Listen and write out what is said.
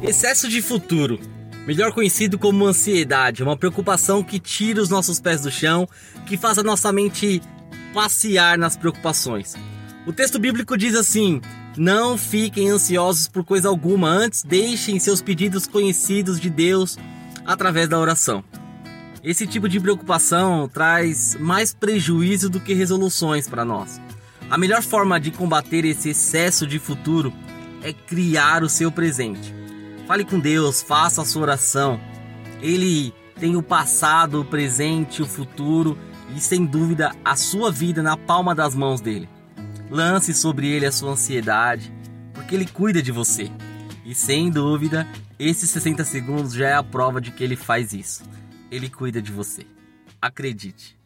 Excesso de futuro, melhor conhecido como ansiedade, é uma preocupação que tira os nossos pés do chão, que faz a nossa mente passear nas preocupações. O texto bíblico diz assim: Não fiquem ansiosos por coisa alguma, antes deixem seus pedidos conhecidos de Deus através da oração. Esse tipo de preocupação traz mais prejuízo do que resoluções para nós. A melhor forma de combater esse excesso de futuro é criar o seu presente. Fale com Deus, faça a sua oração. Ele tem o passado, o presente, o futuro e, sem dúvida, a sua vida na palma das mãos dele. Lance sobre ele a sua ansiedade, porque ele cuida de você. E sem dúvida, esses 60 segundos já é a prova de que ele faz isso. Ele cuida de você. Acredite.